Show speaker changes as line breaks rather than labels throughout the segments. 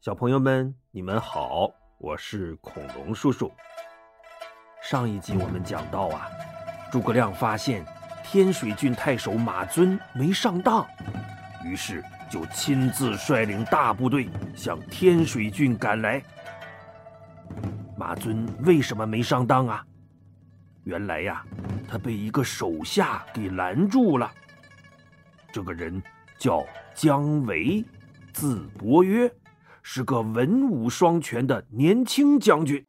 小朋友们，你们好，我是恐龙叔叔。上一集我们讲到啊，诸葛亮发现天水郡太守马尊没上当，于是就亲自率领大部队向天水郡赶来。马尊为什么没上当啊？原来呀，他被一个手下给拦住了。这个人叫姜维，字伯约。是个文武双全的年轻将军。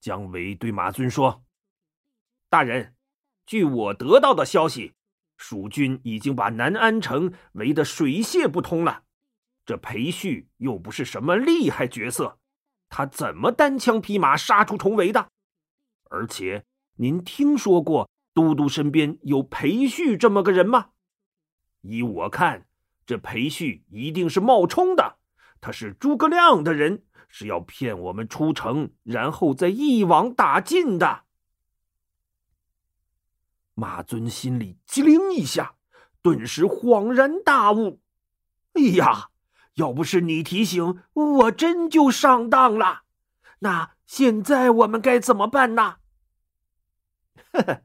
姜维对马尊说：“大人，据我得到的消息，蜀军已经把南安城围得水泄不通了。这裴旭又不是什么厉害角色，他怎么单枪匹马杀出重围的？而且，您听说过都督身边有裴旭这么个人吗？依我看，这裴旭一定是冒充的。”他是诸葛亮的人，是要骗我们出城，然后再一网打尽的。马尊心里机灵一下，顿时恍然大悟：“哎呀，要不是你提醒，我真就上当了。那现在我们该怎么办呢？”呵 呵，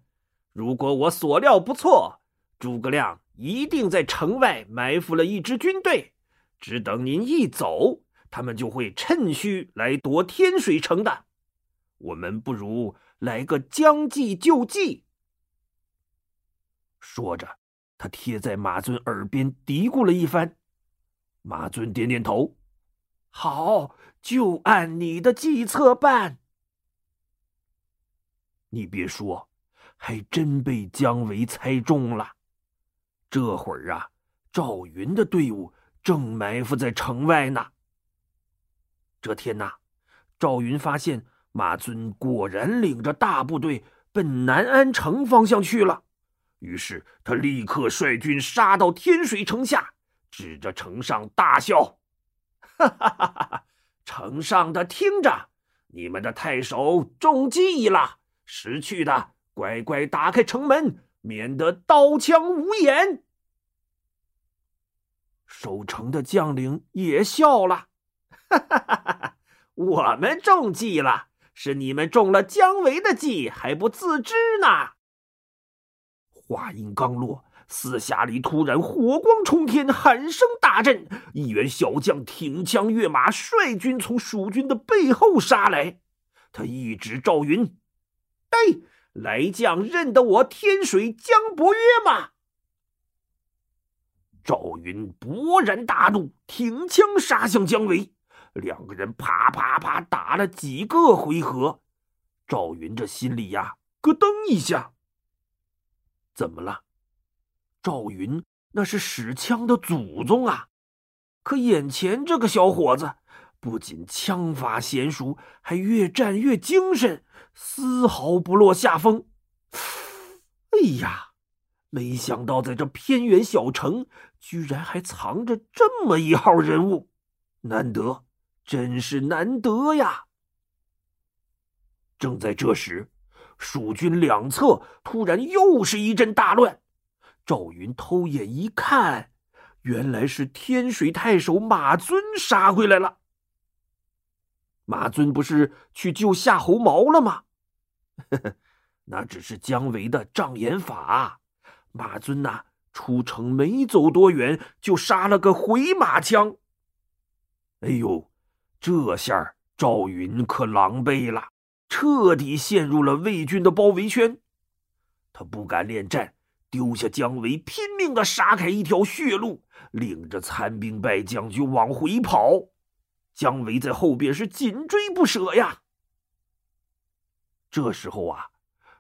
如果我所料不错，诸葛亮一定在城外埋伏了一支军队。只等您一走，他们就会趁虚来夺天水城的。我们不如来个将计就计。说着，他贴在马尊耳边嘀咕了一番。马尊点点头：“好，就按你的计策办。”你别说，还真被姜维猜中了。这会儿啊，赵云的队伍。正埋伏在城外呢。这天呐，赵云发现马尊果然领着大部队奔南安城方向去了，于是他立刻率军杀到天水城下，指着城上大笑：“ 哈哈哈哈！城上的听着，你们的太守中计了，识趣的乖乖打开城门，免得刀枪无眼。”守城的将领也笑了，哈哈哈哈哈我们中计了，是你们中了姜维的计，还不自知呢。话音刚落，四下里突然火光冲天，喊声大震，一员小将挺枪跃马，率军从蜀军的背后杀来。他一指赵云：“哎，来将认得我天水姜伯约吗？”赵云勃然大怒，挺枪杀向姜维。两个人啪啪啪打了几个回合。赵云这心里呀，咯噔一下。怎么了？赵云那是使枪的祖宗啊！可眼前这个小伙子，不仅枪法娴熟，还越战越精神，丝毫不落下风。哎呀！没想到，在这偏远小城，居然还藏着这么一号人物，难得，真是难得呀！正在这时，蜀军两侧突然又是一阵大乱。赵云偷眼一看，原来是天水太守马尊杀回来了。马尊不是去救夏侯茂了吗？那只是姜维的障眼法。马尊呐，出城没走多远，就杀了个回马枪。哎呦，这下赵云可狼狈了，彻底陷入了魏军的包围圈。他不敢恋战，丢下姜维，拼命的杀开一条血路，领着残兵败将就往回跑。姜维在后边是紧追不舍呀。这时候啊，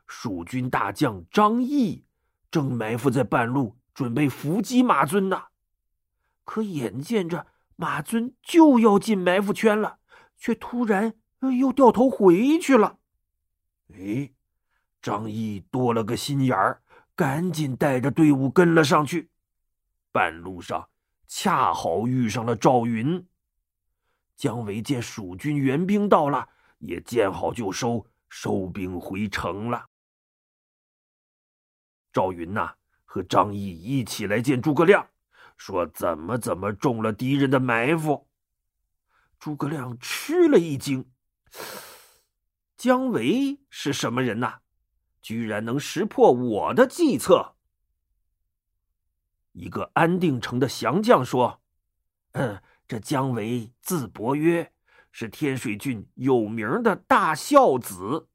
蜀军大将张翼。正埋伏在半路，准备伏击马尊呢。可眼见着马尊就要进埋伏圈了，却突然又掉头回去了。哎，张毅多了个心眼儿，赶紧带着队伍跟了上去。半路上恰好遇上了赵云。姜维见蜀军援兵到了，也见好就收，收兵回城了。赵云呐，和张毅一起来见诸葛亮，说怎么怎么中了敌人的埋伏。诸葛亮吃了一惊。姜维是什么人呐？居然能识破我的计策！一个安定城的降将说：“嗯，这姜维字伯约，是天水郡有名的大孝子，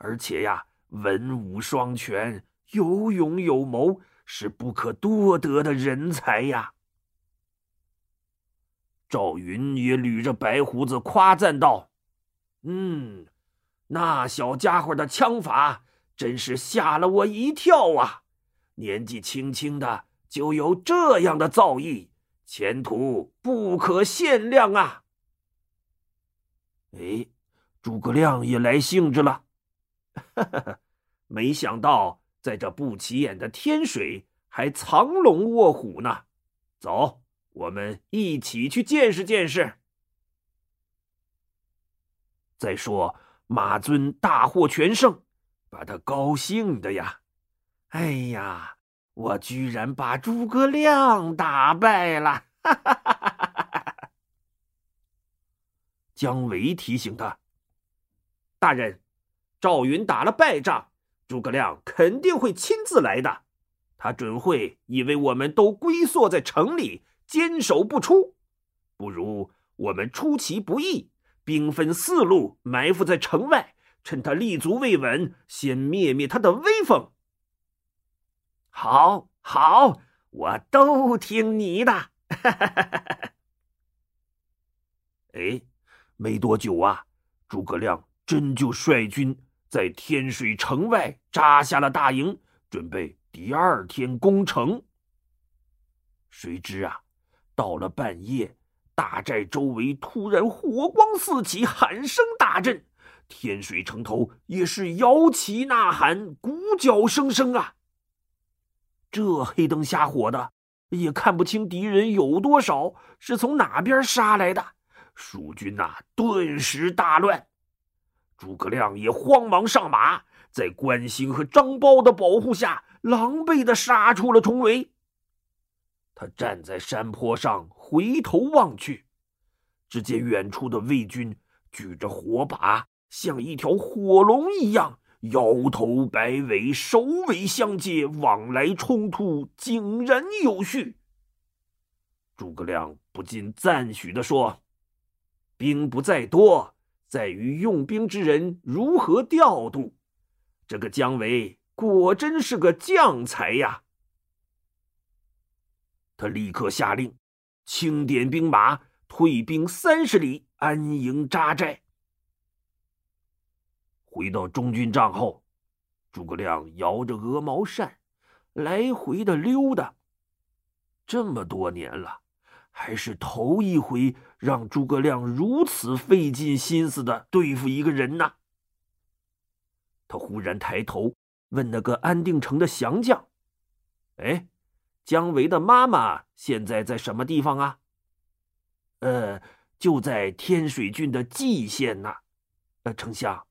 而且呀，文武双全，有勇有谋，是不可多得的人才呀。”赵云也捋着白胡子夸赞道：“嗯，那小家伙的枪法真是吓了我一跳啊！年纪轻轻的。”就有这样的造诣，前途不可限量啊！哎，诸葛亮也来兴致了，哈哈！没想到在这不起眼的天水还藏龙卧虎呢。走，我们一起去见识见识。再说马尊大获全胜，把他高兴的呀！哎呀！我居然把诸葛亮打败了！哈哈哈哈哈！姜维提醒他：“大人，赵云打了败仗，诸葛亮肯定会亲自来的。他准会以为我们都龟缩在城里，坚守不出。不如我们出其不意，兵分四路埋伏在城外，趁他立足未稳，先灭灭他的威风。”好，好，我都听你的。哎，没多久啊，诸葛亮真就率军在天水城外扎下了大营，准备第二天攻城。谁知啊，到了半夜，大寨周围突然火光四起，喊声大震，天水城头也是摇旗呐喊，鼓角声声啊。这黑灯瞎火的，也看不清敌人有多少，是从哪边杀来的？蜀军呐，顿时大乱。诸葛亮也慌忙上马，在关兴和张苞的保护下，狼狈的杀出了重围。他站在山坡上，回头望去，只见远处的魏军举着火把，像一条火龙一样。摇头摆尾，首尾相接，往来冲突井然有序。诸葛亮不禁赞许的说：“兵不在多，在于用兵之人如何调度。这个姜维果真是个将才呀！”他立刻下令，清点兵马，退兵三十里，安营扎寨。回到中军帐后，诸葛亮摇着鹅毛扇，来回的溜达。这么多年了，还是头一回让诸葛亮如此费尽心思的对付一个人呐。他忽然抬头问那个安定城的降将：“哎，姜维的妈妈现在在什么地方啊？”“呃，就在天水郡的蓟县呐。”“呃，丞相。”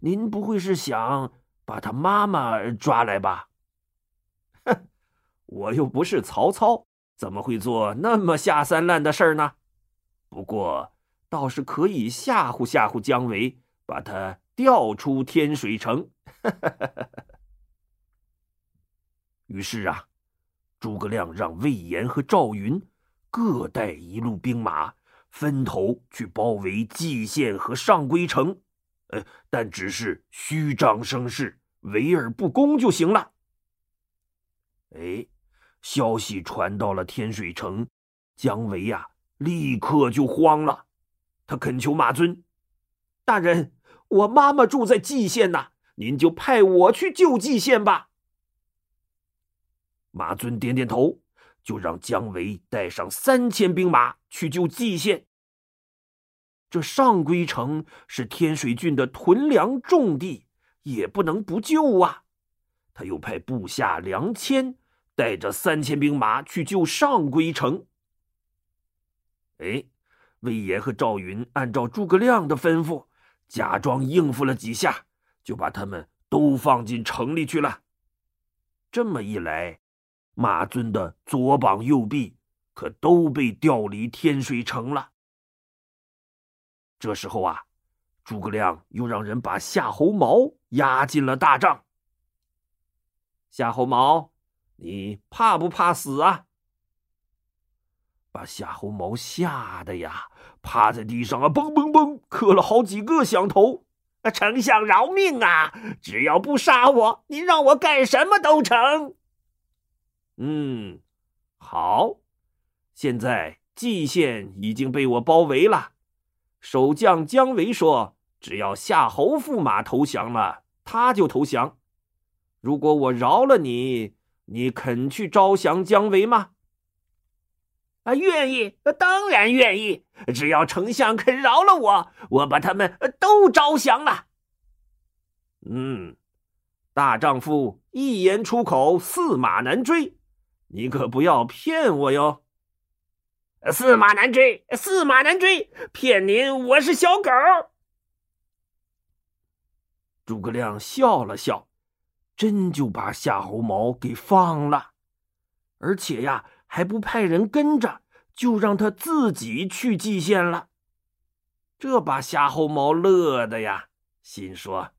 您不会是想把他妈妈抓来吧？哼，我又不是曹操，怎么会做那么下三滥的事呢？不过倒是可以吓唬吓唬姜维，把他调出天水城。于是啊，诸葛亮让魏延和赵云各带一路兵马，分头去包围蓟县和上归城。呃，但只是虚张声势，围而不攻就行了。哎，消息传到了天水城，姜维呀，立刻就慌了。他恳求马尊：“大人，我妈妈住在蓟县呐，您就派我去救蓟县吧。”马尊点点头，就让姜维带上三千兵马去救蓟县。这上归城是天水郡的屯粮重地，也不能不救啊！他又派部下梁谦带着三千兵马去救上归城。哎，魏延和赵云按照诸葛亮的吩咐，假装应付了几下，就把他们都放进城里去了。这么一来，马尊的左膀右臂可都被调离天水城了。这时候啊，诸葛亮又让人把夏侯茂押进了大帐。夏侯茂，你怕不怕死啊？把夏侯茂吓得呀，趴在地上啊，嘣嘣嘣，磕了好几个响头。
丞相饶命啊！只要不杀我，您让我干什么都成。
嗯，好，现在蓟县已经被我包围了。守将姜维说：“只要夏侯驸马投降了，他就投降。如果我饶了你，你肯去招降姜维吗？”
啊，愿意，当然愿意。只要丞相肯饶了我，我把他们都招降了。
嗯，大丈夫一言出口，驷马难追，你可不要骗我哟。
驷马难追，驷马难追，骗您我是小狗。
诸葛亮笑了笑，真就把夏侯茂给放了，而且呀，还不派人跟着，就让他自己去蓟县了。这把夏侯茂乐的呀，心说：“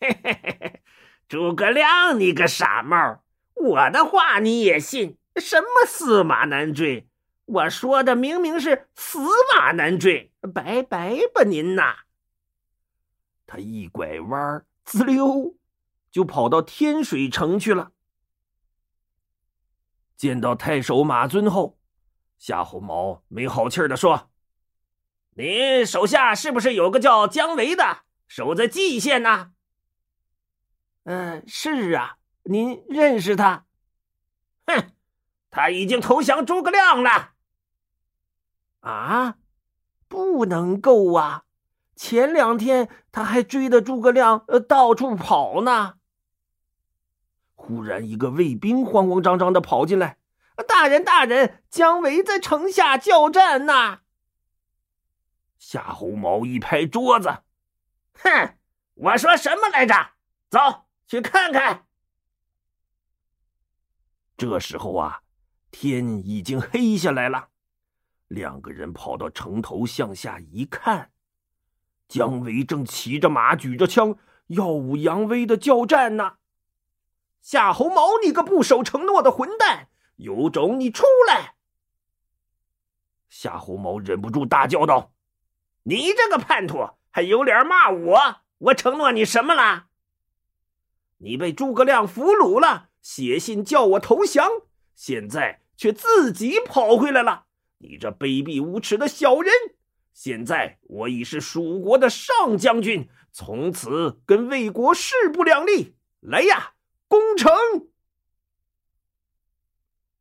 嘿嘿嘿，诸葛亮，你个傻帽，我的话你也信？什么驷马难追？”我说的明明是死马难追，拜拜吧您呐！
他一拐弯，滋溜就跑到天水城去了。见到太守马尊后，夏侯茂没好气的说：“
您手下是不是有个叫姜维的，守在蓟县呢？”“
嗯，是啊，您认识他？”“
哼，他已经投降诸葛亮了。”
啊，不能够啊！前两天他还追着诸葛亮呃到处跑呢。
忽然，一个卫兵慌慌张张的跑进来：“
大人，大人，姜维在城下叫战呐！”
夏侯茂一拍桌子：“
哼，我说什么来着？走去看看。”
这时候啊，天已经黑下来了。两个人跑到城头，向下一看，姜维正骑着马，举着枪，耀武扬威的叫战呢。
夏侯茂，你个不守承诺的混蛋，有种你出来！
夏侯茂忍不住大叫道：“
你这个叛徒，还有脸骂我？我承诺你什么了？你被诸葛亮俘虏了，写信叫我投降，现在却自己跑回来了。”你这卑鄙无耻的小人！现在我已是蜀国的上将军，从此跟魏国势不两立。来呀，攻城！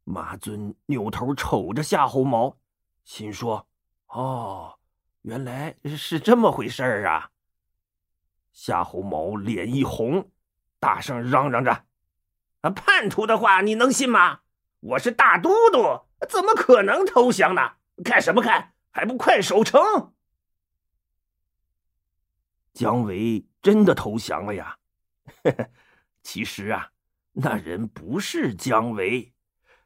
马尊扭头瞅着夏侯茂，心说：“哦，原来是这么回事儿啊！”夏侯茂脸一红，大声嚷嚷着：“
啊，叛徒的话你能信吗？我是大都督！”怎么可能投降呢？看什么看？还不快守城！
姜维真的投降了呀！嘿嘿其实啊，那人不是姜维，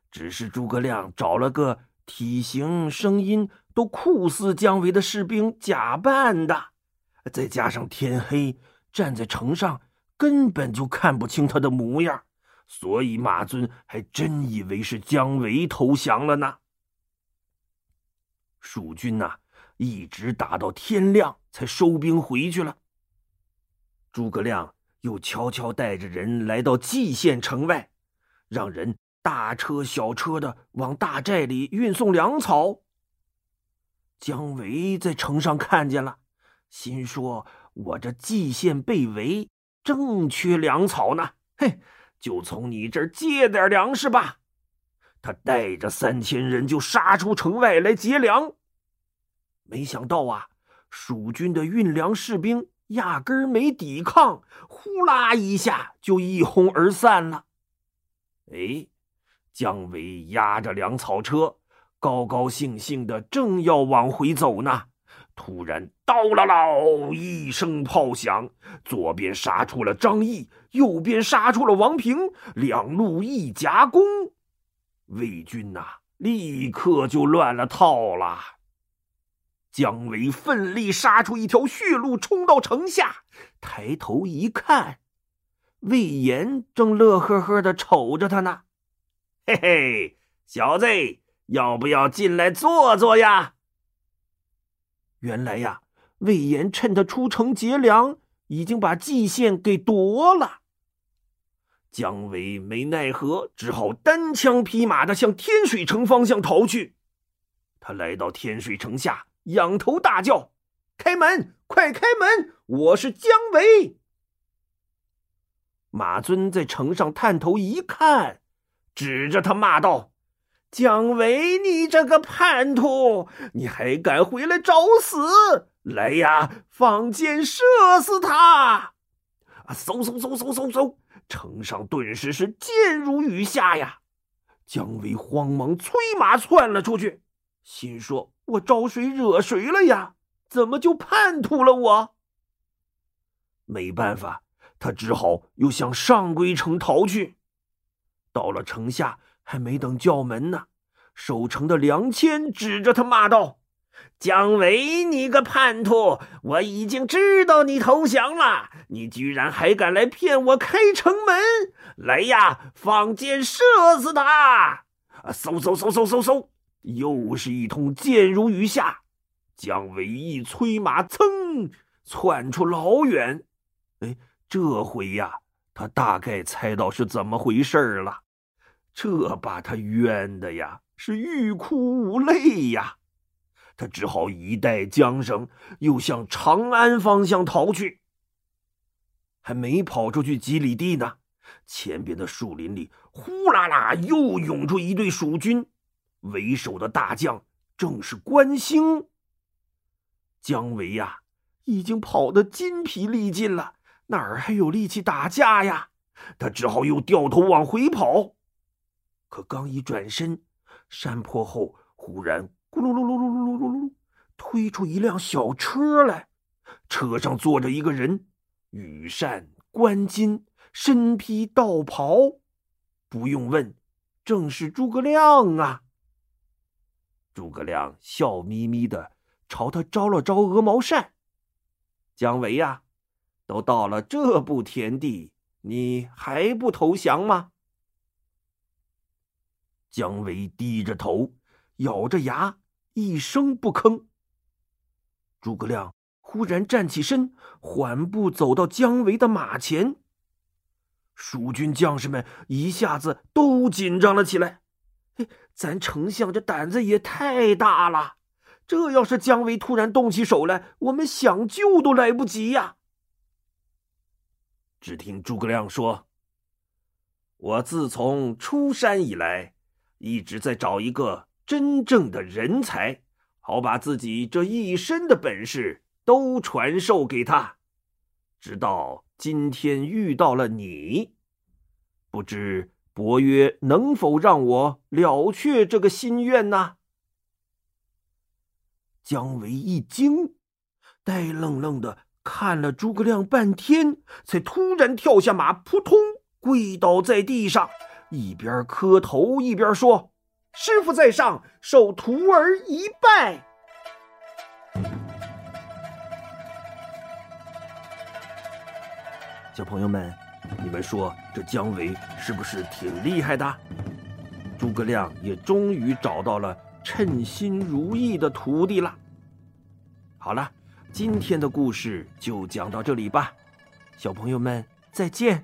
只是诸葛亮找了个体型、声音都酷似姜维的士兵假扮的，再加上天黑，站在城上根本就看不清他的模样。所以马尊还真以为是姜维投降了呢。蜀军呐，一直打到天亮才收兵回去了。诸葛亮又悄悄带着人来到蓟县城外，让人大车小车的往大寨里运送粮草。姜维在城上看见了，心说：“我这蓟县被围，正缺粮草呢。”嘿。就从你这儿借点粮食吧。他带着三千人就杀出城外来劫粮。没想到啊，蜀军的运粮士兵压根儿没抵抗，呼啦一下就一哄而散了。哎，姜维压着粮草车，高高兴兴的正要往回走呢。突然，刀啦啦一声炮响，左边杀出了张翼，右边杀出了王平，两路一夹攻，魏军呐，立刻就乱了套了。姜维奋力杀出一条血路，冲到城下，抬头一看，魏延正乐呵呵的瞅着他呢。
嘿嘿，小子，要不要进来坐坐呀？
原来呀，魏延趁他出城劫粮，已经把蓟县给夺了。姜维没奈何，只好单枪匹马的向天水城方向逃去。他来到天水城下，仰头大叫：“开门，快开门！我是姜维！”马尊在城上探头一看，指着他骂道：“姜维，你这个叛徒，你还敢回来找死？来呀，放箭射死他！”啊，嗖嗖嗖嗖嗖嗖！城上顿时是箭如雨下呀！姜维慌忙催马窜了出去，心说：“我招谁惹谁了呀？怎么就叛徒了我？”没办法，他只好又向上归城逃去。到了城下，还没等叫门呢，守城的梁谦指着他骂道。姜维，你个叛徒！我已经知道你投降了，你居然还敢来骗我开城门！来呀，放箭射死他！啊，嗖嗖嗖嗖嗖嗖，又是一通箭如雨下。姜维一催马，噌，窜出老远。哎，这回呀，他大概猜到是怎么回事了。这把他冤的呀，是欲哭无泪呀。他只好一带缰绳，又向长安方向逃去。还没跑出去几里地呢，前边的树林里呼啦啦又涌出一队蜀军，为首的大将正是关兴。姜维呀，已经跑得筋疲力尽了，哪儿还有力气打架呀？他只好又掉头往回跑。可刚一转身，山坡后忽然。咕噜噜噜噜噜噜噜噜，推出一辆小车来，车上坐着一个人，羽扇纶巾，身披道袍，不用问，正是诸葛亮啊。诸葛亮笑眯眯的朝他招了招鹅毛扇：“姜维呀，都到了这步田地，你还不投降吗？”姜维低着头。咬着牙，一声不吭。诸葛亮忽然站起身，缓步走到姜维的马前。蜀军将士们一下子都紧张了起来。咱丞相这胆子也太大了！这要是姜维突然动起手来，我们想救都来不及呀！只听诸葛亮说：“我自从出山以来，一直在找一个。”真正的人才，好把自己这一身的本事都传授给他，直到今天遇到了你，不知伯约能否让我了却这个心愿呢？姜维一惊，呆愣愣的看了诸葛亮半天，才突然跳下马，扑通跪倒在地上，一边磕头一边说。师傅在上，受徒儿一拜。小朋友们，你们说这姜维是不是挺厉害的？诸葛亮也终于找到了称心如意的徒弟了。好了，今天的故事就讲到这里吧，小朋友们再见。